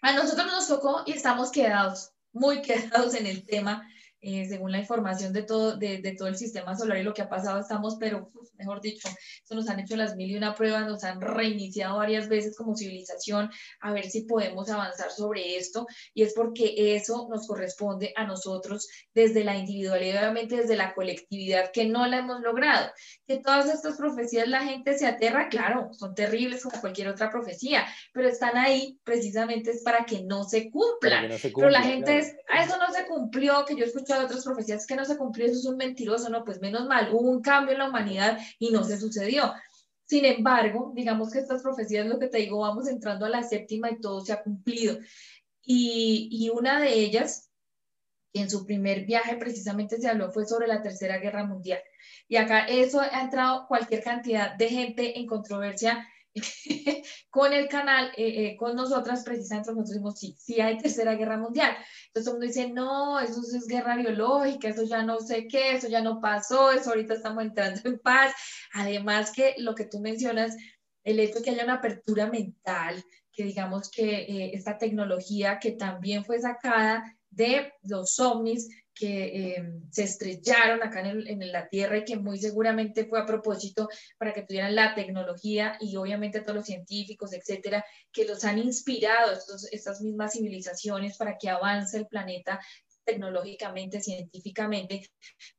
A nosotros nos tocó y estamos quedados, muy quedados en el tema eh, según la información de todo, de, de, todo el sistema solar y lo que ha pasado, estamos, pero mejor dicho, eso nos han hecho las mil y una pruebas, nos han reiniciado varias veces como civilización a ver si podemos avanzar sobre esto y es porque eso nos corresponde a nosotros desde la individualidad, obviamente desde la colectividad que no la hemos logrado. Que todas estas profecías la gente se aterra, claro, son terribles como cualquier otra profecía, pero están ahí precisamente es para que no se cumplan. pero la gente es, a ah, eso no se cumplió, que yo escuché de otras profecías que no se cumplió, eso es un mentiroso, no, pues menos mal, hubo un cambio en la humanidad y no se sucedió. Sin embargo, digamos que estas profecías, lo que te digo, vamos entrando a la séptima y todo se ha cumplido. Y, y una de ellas, en su primer viaje precisamente se habló, fue sobre la Tercera Guerra Mundial. Y acá eso ha entrado cualquier cantidad de gente en controversia con el canal, eh, eh, con nosotras, precisamente nosotros decimos, sí, sí hay tercera guerra mundial. Entonces todo el mundo dice, no, eso es guerra biológica, eso ya no sé qué, eso ya no pasó, eso ahorita estamos entrando en paz. Además que lo que tú mencionas, el hecho de que haya una apertura mental, que digamos que eh, esta tecnología que también fue sacada de los ovnis, que eh, se estrellaron acá en, la Tierra y que muy seguramente fue a propósito para que tuvieran la tecnología y obviamente todos los científicos, etcétera, que los han inspirado estos, estas mismas civilizaciones para que avance el planeta tecnológicamente, científicamente,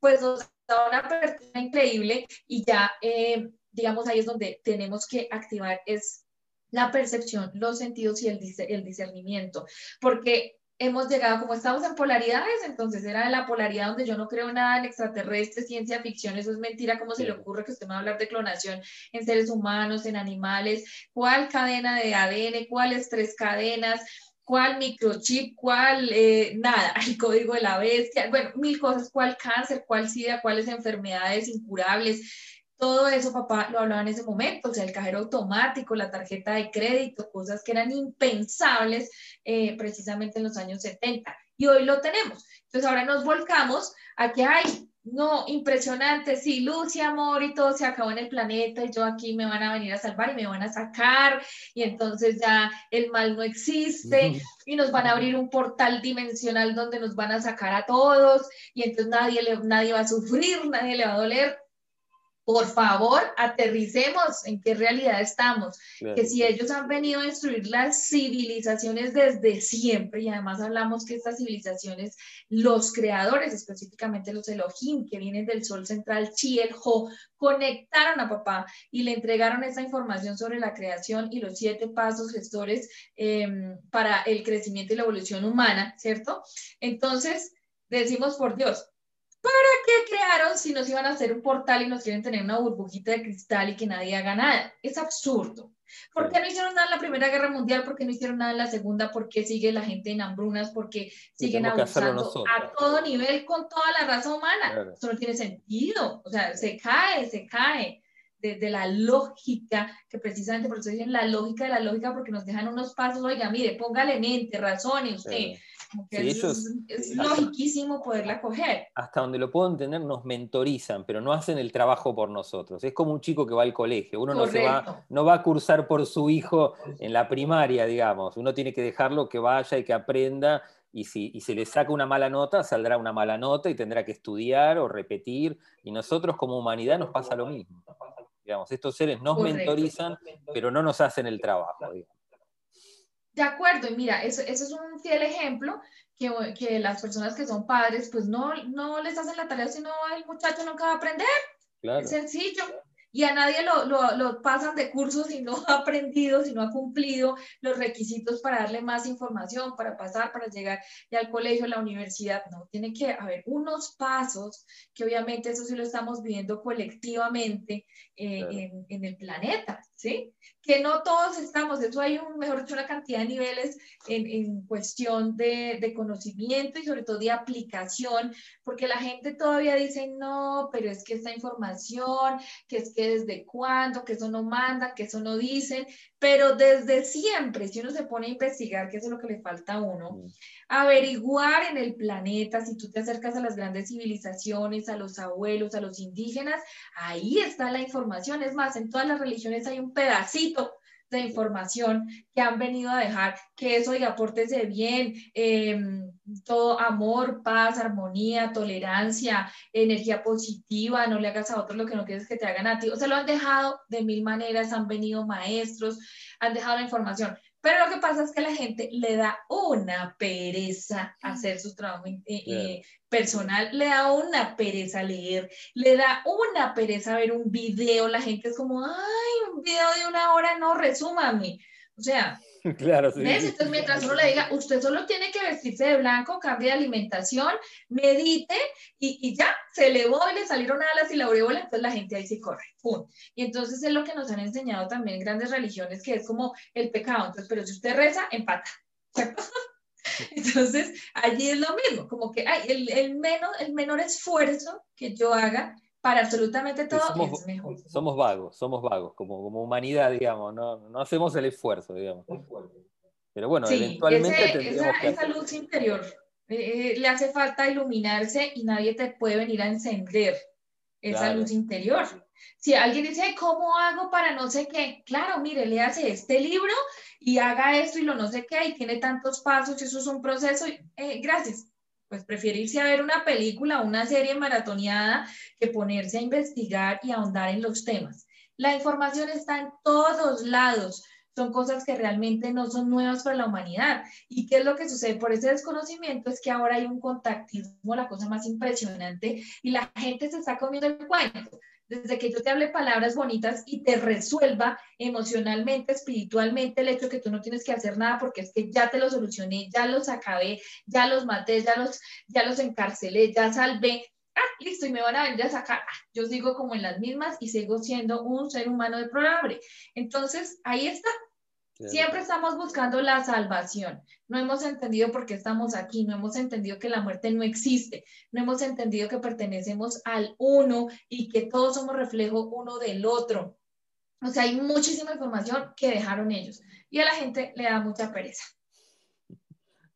pues nos da una apertura increíble y ya, eh, digamos, ahí es donde tenemos que activar es la percepción, los sentidos y el, el discernimiento, porque hemos llegado, como estamos en polaridades, entonces era la polaridad donde yo no creo nada en extraterrestre, ciencia ficción, eso es mentira, ¿cómo se le ocurre que usted me va a hablar de clonación en seres humanos, en animales? ¿Cuál cadena de ADN? ¿Cuáles tres cadenas? ¿Cuál microchip? ¿Cuál? Eh, nada, el código de la bestia, bueno, mil cosas, ¿cuál cáncer? ¿Cuál SIDA? ¿Cuáles enfermedades incurables? Todo eso, papá, lo hablaba en ese momento, o sea, el cajero automático, la tarjeta de crédito, cosas que eran impensables eh, precisamente en los años 70. Y hoy lo tenemos. Entonces ahora nos volcamos a que hay, no, impresionante, sí, luz y amor y todo se acabó en el planeta y yo aquí me van a venir a salvar y me van a sacar y entonces ya el mal no existe y nos van a abrir un portal dimensional donde nos van a sacar a todos y entonces nadie, nadie va a sufrir, nadie le va a doler por favor, aterricemos en qué realidad estamos. Que si ellos han venido a destruir las civilizaciones desde siempre, y además hablamos que estas civilizaciones, los creadores, específicamente los Elohim, que vienen del sol central, Chi, el Ho, conectaron a papá y le entregaron esa información sobre la creación y los siete pasos gestores em, para el crecimiento y la evolución humana, ¿cierto? Entonces, decimos por Dios, ¿Para qué crearon si nos iban a hacer un portal y nos quieren tener una burbujita de cristal y que nadie haga nada? Es absurdo. ¿Por qué no hicieron nada en la Primera Guerra Mundial? ¿Por qué no hicieron nada en la Segunda? ¿Por qué sigue la gente en hambrunas? ¿Por qué siguen abusando a todo nivel con toda la raza humana? Eso no tiene sentido. O sea, se cae, se cae de, la lógica, que precisamente por eso dicen la lógica de la lógica, porque nos dejan unos pasos, oiga, mire, póngale mente, razone usted. es, es logiquísimo poderla coger. Hasta donde lo puedo entender, nos mentorizan, pero no hacen el trabajo por nosotros. Es como un chico que va al colegio. Uno no, se va, no va a cursar por su hijo en la primaria, digamos. Uno tiene que dejarlo que vaya y que aprenda y si y se le saca una mala nota, saldrá una mala nota y tendrá que estudiar o repetir. Y nosotros como humanidad nos pasa lo mismo estos seres nos mentorizan, pero no nos hacen el trabajo. De acuerdo, y mira, eso, eso, es un fiel ejemplo que, que, las personas que son padres, pues no, no les hacen la tarea, sino el muchacho nunca va a aprender. Es sencillo y a nadie lo, lo, lo, pasan de cursos si no ha aprendido, si no ha cumplido los requisitos para darle más información, para pasar, para llegar ya al colegio, a la universidad. No, tiene que haber unos pasos que obviamente eso sí lo estamos viendo colectivamente eh, en, en, el planeta, ¿sí? Que no todos estamos, eso hay, un, mejor dicho, una cantidad de niveles en, en cuestión de, de conocimiento y sobre todo de aplicación, porque la gente todavía dice, no, pero es que esta información, que es que desde cuándo, que eso no manda, que eso no dicen, pero desde siempre, si uno se pone a investigar, que eso es lo que le falta a uno, mm. averiguar en el planeta, si tú te acercas a las grandes civilizaciones, a los abuelos, a los indígenas, ahí está la información. Es más, en todas las religiones hay un pedacito de información que han venido a dejar, que eso y de bien, em, todo amor, paz, armonía, tolerancia, energía positiva, no le hagas a otros lo que no quieres que te hagan a ti. O sea, lo han dejado de mil maneras, han venido maestros, han dejado la información. Pero lo que pasa es que la gente le da una pereza hacer su trabajo eh, eh, personal, le da una pereza leer, le da una pereza ver un video. La gente es como, ay, un video de una hora, no, resúmame. O sea, Claro, sí. Entonces, mientras uno le diga, usted solo tiene que vestirse de blanco, cambie de alimentación, medite y, y ya, se elevó y le salieron alas y la aureola, entonces la gente ahí se corre. ¡pum! Y entonces es lo que nos han enseñado también grandes religiones, que es como el pecado. Entonces, pero si usted reza, empata. Entonces, allí es lo mismo, como que hay el, el, menos, el menor esfuerzo que yo haga para absolutamente todo somos, es mejor. Somos vagos, somos vagos, como, como humanidad, digamos, no, no hacemos el esfuerzo, digamos. Pero bueno, eventualmente esa, esa luz interior, eh, eh, le hace falta iluminarse y nadie te puede venir a encender esa luz interior. Si alguien dice, ¿cómo hago para no sé qué? Claro, mire, le hace este libro y haga esto y lo no sé qué, y tiene tantos pasos, y eso es un proceso. Eh, gracias pues prefiere irse a ver una película, una serie maratoneada, que ponerse a investigar y ahondar en los temas. La información está en todos lados. Son cosas que realmente no son nuevas para la humanidad. ¿Y qué es lo que sucede por ese desconocimiento? Es que ahora hay un contactismo, la cosa más impresionante, y la gente se está comiendo el cuento desde que yo te hable palabras bonitas y te resuelva emocionalmente, espiritualmente, el hecho que tú no tienes que hacer nada porque es que ya te lo solucioné, ya los acabé, ya los maté, ya los, ya los encarcelé, ya salvé. Ah, listo, y me van a venir a sacar. Ah, yo sigo como en las mismas y sigo siendo un ser humano de programa. Entonces, ahí está, Siempre estamos buscando la salvación. No hemos entendido por qué estamos aquí, no hemos entendido que la muerte no existe, no hemos entendido que pertenecemos al uno y que todos somos reflejo uno del otro. O sea, hay muchísima información que dejaron ellos y a la gente le da mucha pereza.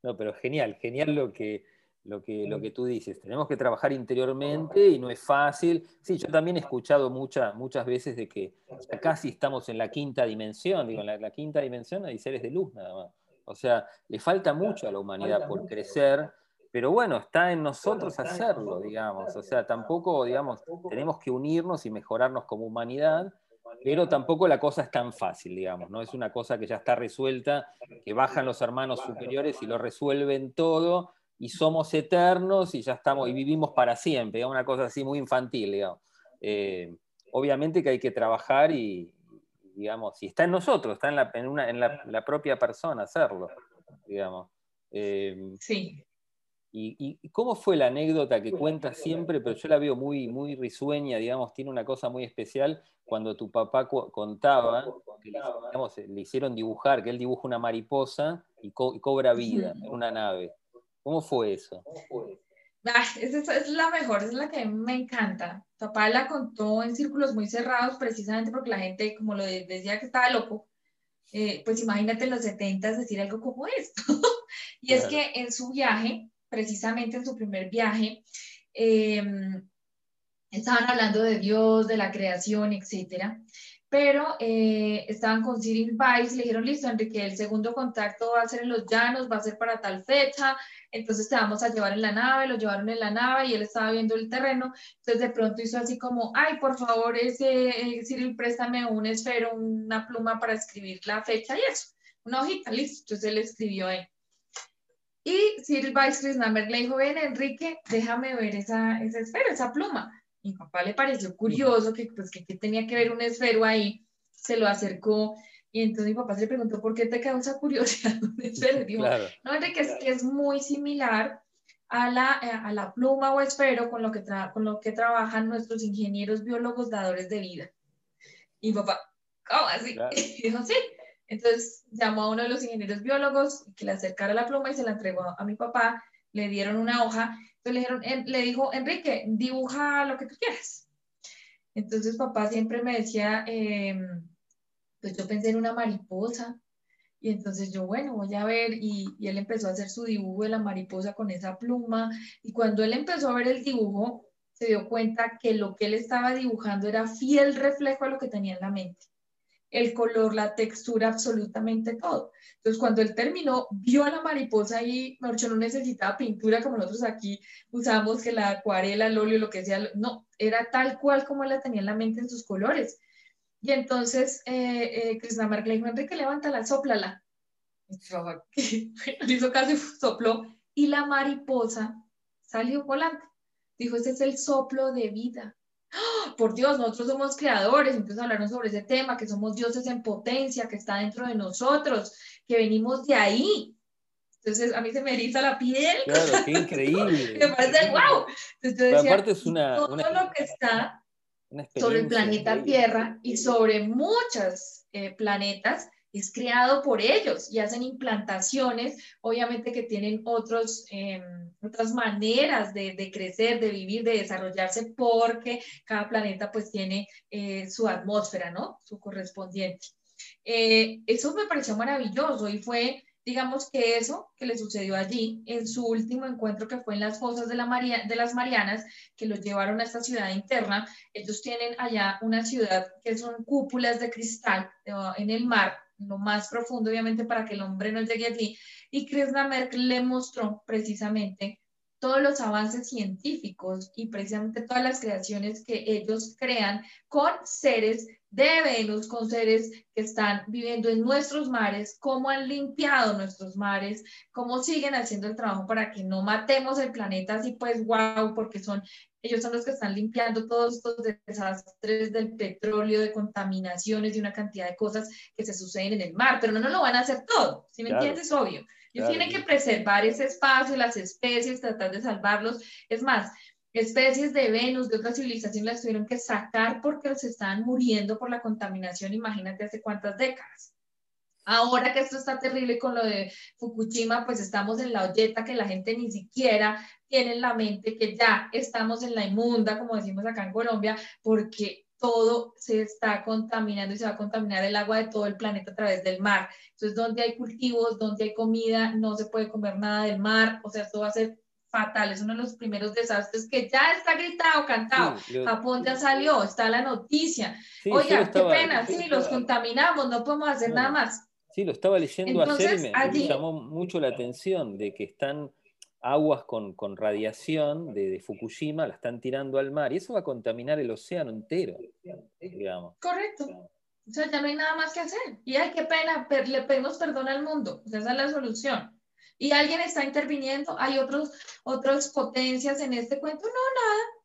No, pero genial, genial lo que, lo que, lo que tú dices. Tenemos que trabajar interiormente y no es fácil. Sí, yo también he escuchado muchas muchas veces de que casi estamos en la quinta dimensión. Digo, en la, quinta dimensión hay seres de luz nada más. O sea, le falta mucho a la humanidad por crecer, pero bueno, está en nosotros hacerlo, digamos. O sea, tampoco, digamos, tenemos que unirnos y mejorarnos como humanidad, pero tampoco la cosa es tan fácil, digamos, no es una cosa que ya está resuelta, que bajan los hermanos superiores y lo resuelven todo, y somos eternos y ya estamos y vivimos para siempre, una cosa así muy infantil, digamos. Eh, obviamente que hay que trabajar y, digamos, si está en nosotros, está en la, en la, propia persona hacerlo, digamos. Eh, sí. ¿Y, cómo fue la anécdota que cuentas siempre, pero yo la veo muy, muy risueña, digamos, tiene una cosa muy especial cuando tu papá contaba que le, hicieron dibujar, que él dibuja una mariposa y, cobra vida en una nave. ¿Cómo fue eso? Esa es la mejor, es la que me encanta. Papá la contó en círculos muy cerrados precisamente porque la gente, como lo decía que estaba loco, eh, pues imagínate en los 70 decir algo como esto. y es que en su viaje, precisamente en su primer viaje, em, estaban hablando de Dios, de la creación, etcétera pero eh, estaban con Cyril Weiss, le dijeron, listo, Enrique, el segundo contacto va a ser en los llanos, va a ser para tal fecha, entonces te vamos a llevar en la nave, lo llevaron en la nave y él estaba viendo el terreno, entonces de pronto hizo así como, ay, por favor, ese, eh, Cyril, préstame un esfero, una pluma para escribir la fecha y eso, una hojita, listo, entonces él escribió ahí. Y Cyril Weiss le dijo, ven, Enrique, déjame ver esa, esa esfera, esa pluma mi papá le pareció curioso que, pues, que, tenía que ver un esfero ahí, se lo acercó y entonces mi papá se le preguntó, ¿por qué te causa curiosidad esfero? Dijo, no, es que es, que es muy similar a la, eh, a la pluma o esfero con lo, que con lo que trabajan nuestros ingenieros biólogos dadores de vida. Y mi papá, ¿cómo así? Y dijo, sí. Entonces llamó a uno de los ingenieros biólogos que le acercara la pluma y se la entregó a mi papá. Le dieron una hoja entonces le, le dijo, Enrique, dibuja lo que tú quieras. Entonces papá siempre me decía, em, pues yo pensé en una mariposa. Y entonces yo, bueno, voy a ver, y, él empezó a hacer su dibujo de la mariposa con esa pluma, y cuando él empezó a ver el dibujo, se dio cuenta que lo que él estaba dibujando era fiel reflejo a lo que tenía en la mente el color, la textura, absolutamente todo. Entonces, cuando él terminó, vio a la mariposa y, Marcho, no necesitaba pintura como nosotros aquí usamos, que la acuarela, el óleo, lo que sea, no, era tal cual como la tenía en la mente en sus colores. Y entonces, eh, eh, Krishnamar le dijo, Enrique, levántala, sóplala. Y hizo casi sopló, y la mariposa salió volante. Dijo, ese es el soplo de vida. ¡Ah! por Dios, nosotros somos creadores, entonces hablaron sobre ese tema, que somos dioses en potencia, que está dentro de nosotros, que venimos de ahí. Entonces a mí se me eriza la piel. Claro, qué increíble. me parece wow. Entonces, aparte es una, todo lo que está sobre el planeta Tierra y sobre muchos eh, planetas es creado por ellos y hacen implantaciones, obviamente que tienen otros, em, otras maneras de, de, crecer, de vivir, de desarrollarse, porque cada planeta pues tiene eh, su atmósfera, ¿no? Su correspondiente. Eh, eso me pareció maravilloso y fue, digamos que eso que le sucedió allí en su último encuentro que fue en las fosas de, las Marianas, que los llevaron a esta ciudad interna. Ellos tienen allá una ciudad que son cúpulas de cristal en el mar, lo más profundo, obviamente, para que el hombre no llegue allí. Y Merkel le mostró precisamente todos los avances científicos y precisamente todas las creaciones que ellos crean con seres de Venus, con seres que están viviendo en nuestros mares, cómo han limpiado nuestros mares, cómo siguen haciendo el trabajo para que no matemos el planeta así pues wow, porque son ellos son los que están limpiando todos estos desastres del petróleo, de contaminaciones y una cantidad de cosas que se suceden en el mar, pero no, no lo van a hacer todo, si me entiendes? Obvio. Ellos tienen que preservar ese espacio, las especies, tratar de salvarlos. Es más, especies de Venus, de otras civilizaciones, las tuvieron que sacar porque se estaban muriendo por la contaminación, imagínate hace cuántas décadas. Ahora que esto está terrible con lo de Fukushima, pues estamos en la olleta que la gente ni siquiera tiene en la mente que ya estamos en la inmunda, como decimos acá en Colombia, porque todo se está contaminando y se va a contaminar el agua de todo el planeta a través del mar. Entonces, donde hay cultivos, donde hay comida, no se puede comer nada del mar, o sea, esto va a ser fatal, es uno de los primeros desastres que ya está gritado, cantado. Japón ya salió, está la noticia. Oiga, qué pena, sí, los contaminamos, no podemos hacer nada más. Sí, lo estaba leyendo ayer y me, llamó mucho la atención de que están aguas con, radiación de, Fukushima, la están tirando al mar y eso va a contaminar el océano entero, digamos. Correcto. O sea, ya no hay nada más que hacer. Y ay, qué pena, le pedimos perdón al mundo. esa es la solución. Y alguien está interviniendo, hay otros, otras potencias en este cuento. No, nada.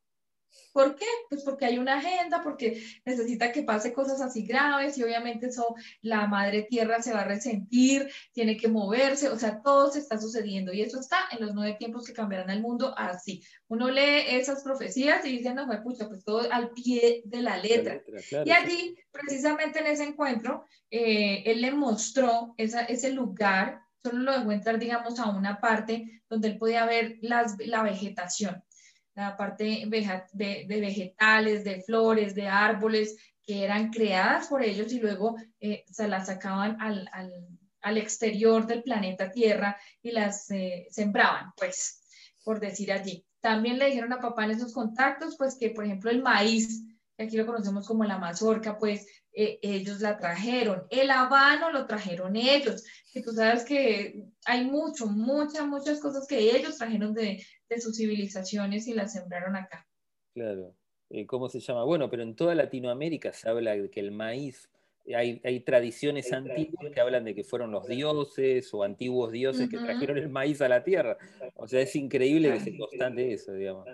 ¿Por qué? Pues porque hay una agenda, porque necesita que pase cosas así graves y obviamente eso la madre tierra se va a resentir, tiene que moverse, o sea, todo se está sucediendo y eso está en los nueve tiempos que cambiarán el mundo así. Uno lee esas profecías y dice, no, me pucha, pues todo al pie de la letra. y allí, precisamente en ese encuentro, eh, él le mostró ese lugar, solo lo dejó entrar, digamos, a una parte donde él podía ver las, la vegetación la parte de vegetales, de flores, de árboles que eran creadas por ellos y luego eh, se las sacaban al, al, al, exterior del planeta Tierra y las eh, sembraban, pues, por decir allí. También le dijeron a papá en esos contactos, pues, que por ejemplo el maíz, que aquí lo conocemos como la mazorca, pues eh, ellos la trajeron. El habano lo trajeron ellos. Que tú sabes que hay mucho, muchas, muchas cosas que ellos trajeron de, de sus civilizaciones y las sembraron acá. Claro. Eh, ¿Cómo se llama? Bueno, pero en toda Latinoamérica se habla de que el maíz, hay, hay tradiciones antiguas que hablan de que fueron los dioses o antiguos dioses que trajeron el maíz a la tierra. O sea, es increíble que se constante eso, digamos.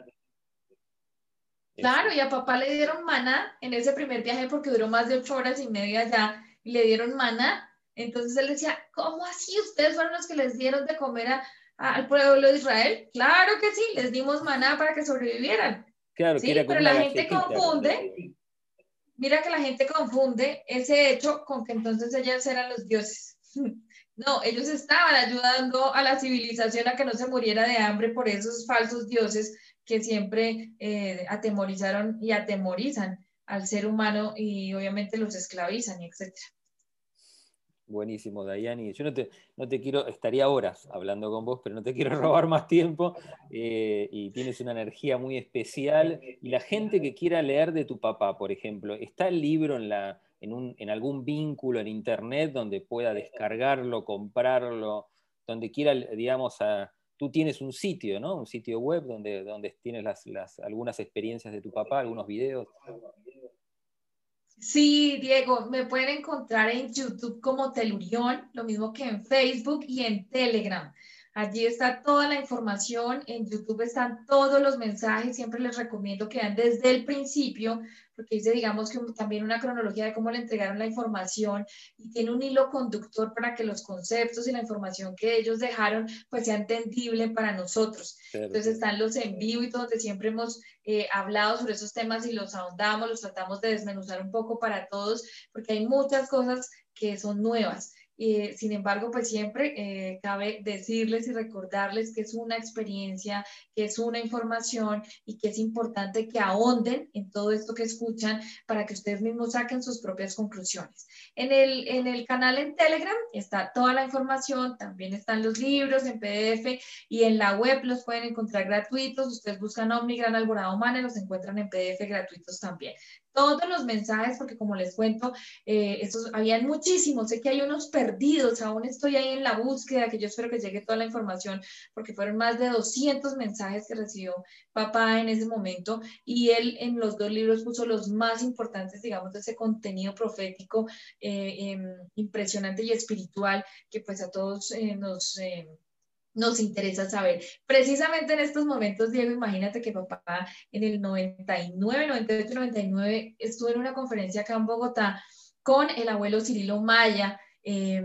Claro, y a papá le dieron maná en ese primer viaje porque duró más de ocho horas y media allá y le dieron maná. Entonces él decía, ¿cómo así? ¿Ustedes fueron los que les dieron de comer a, al pueblo de Israel? Claro que sí, les dimos maná para que sobrevivieran. Claro, sí, pero la gente confunde, mira que la gente confunde ese hecho con que entonces ellas eran los dioses. No, ellos estaban ayudando a la civilización a que no se muriera de hambre por esos falsos dioses que siempre eh, atemorizaron y atemorizan al ser humano y obviamente los esclavizan etcétera. Buenísimo, Dayani. Yo no te, no te quiero, estaría horas hablando con vos, pero no te quiero robar más tiempo. Eh, y tienes una energía muy especial. Y la gente que quiera leer de tu papá, por ejemplo, ¿está el libro en, la, en, un, en algún vínculo en internet donde pueda descargarlo, comprarlo, donde quiera, digamos, a, tú tienes un sitio, ¿no? Un sitio web donde, donde tienes las, algunas experiencias de tu papá, algunos videos. Sí, Diego, me pueden encontrar en YouTube como Telurión, lo mismo que en Facebook y en Telegram. Allí está toda la información, en YouTube están todos los mensajes, siempre les recomiendo que vean desde el principio, porque dice, digamos, que también una cronología de cómo le entregaron la información y tiene un hilo conductor para que los conceptos y la información que ellos dejaron, pues sea entendible para nosotros. Entonces están los en vivo y donde siempre hemos eh, hablado sobre esos temas y los ahondamos, los tratamos de desmenuzar un poco para todos, porque hay muchas cosas que son nuevas. Eh, sin embargo, pues siempre eh, cabe decirles y recordarles que es una experiencia, que es una información y que es importante que ahonden en todo esto que escuchan para que ustedes mismos saquen sus propias conclusiones. En el, en el canal en Telegram está toda la información, también están los libros en PDF y en la web los pueden encontrar gratuitos. Ustedes buscan Omni Gran Alborada Humana y los encuentran en PDF gratuitos también todos los mensajes, porque como les cuento, eh, estos, habían muchísimos, sé que hay unos perdidos, aún estoy ahí en la búsqueda, que yo espero que llegue toda la información, porque fueron más de 200 mensajes que recibió papá en ese momento, y él en los dos libros puso los más importantes, digamos, de ese contenido profético eh, em, impresionante y espiritual que pues a todos eh, nos nos interesa saber. Precisamente en estos momentos, Diego, imagínate que papá en el 99, 98, 99 estuvo en una conferencia acá en Bogotá con el abuelo Cirilo Maya. Eh,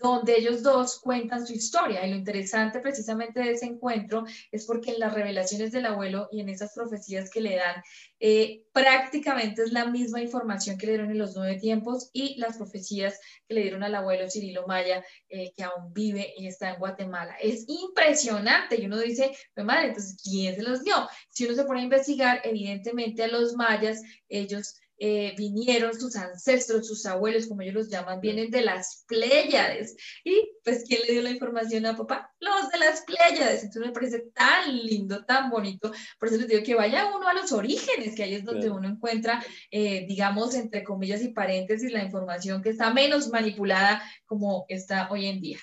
donde ellos dos cuentan su historia. Y lo interesante precisamente de ese encuentro es porque en las revelaciones del abuelo y en esas profecías que le dan, eh, prácticamente es la misma información que le dieron en los nueve tiempos y las profecías que le dieron al abuelo Cirilo Maya, eh, que aún vive y está en Guatemala. Es impresionante. Y uno dice, madre, entonces, ¿quién se los dio? Si uno se pone a investigar, evidentemente a los mayas, ellos eh, vinieron sus ancestros, sus abuelos, como ellos los llaman, vienen de las Pléyades. Y pues, ¿quién le dio la información a papá? Los de las Pléyades. Entonces me parece tan lindo, tan bonito. Por eso les digo que vaya uno a los orígenes, que ahí es donde uno encuentra, eh, digamos, entre comillas y paréntesis, la información que está menos manipulada como está hoy en día.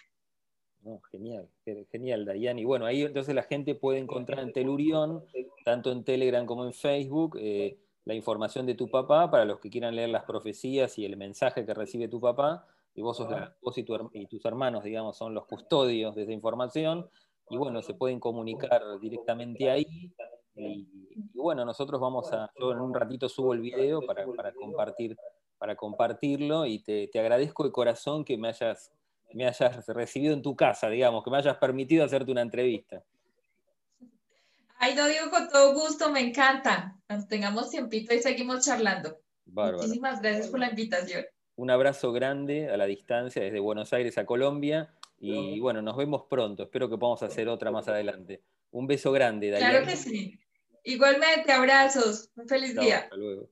genial, genial, Dayani. Bueno, ahí entonces la gente puede encontrar en Telurión, tanto en Telegram como en Facebook, eh, la información de tu papá para los que quieran leer las profecías y el mensaje que recibe tu papá, y vos, sos y, tus hermanos, digamos, son los custodios de esa información, y bueno, se pueden comunicar directamente ahí, y, bueno, nosotros vamos a, yo en un ratito subo el video para, compartir, para compartirlo y te, agradezco de corazón que me hayas, me hayas recibido en tu casa, digamos, que me hayas permitido hacerte una entrevista. Ay, lo digo con todo gusto, me encanta. Cuando tengamos tiempito y seguimos charlando. Muchísimas gracias por la invitación. Un abrazo grande a la distancia desde Buenos Aires a Colombia y bueno, nos vemos pronto. Espero que podamos hacer otra más adelante. Un beso grande, Daniel. Claro que sí. Igualmente, abrazos. Un feliz día. Hasta luego.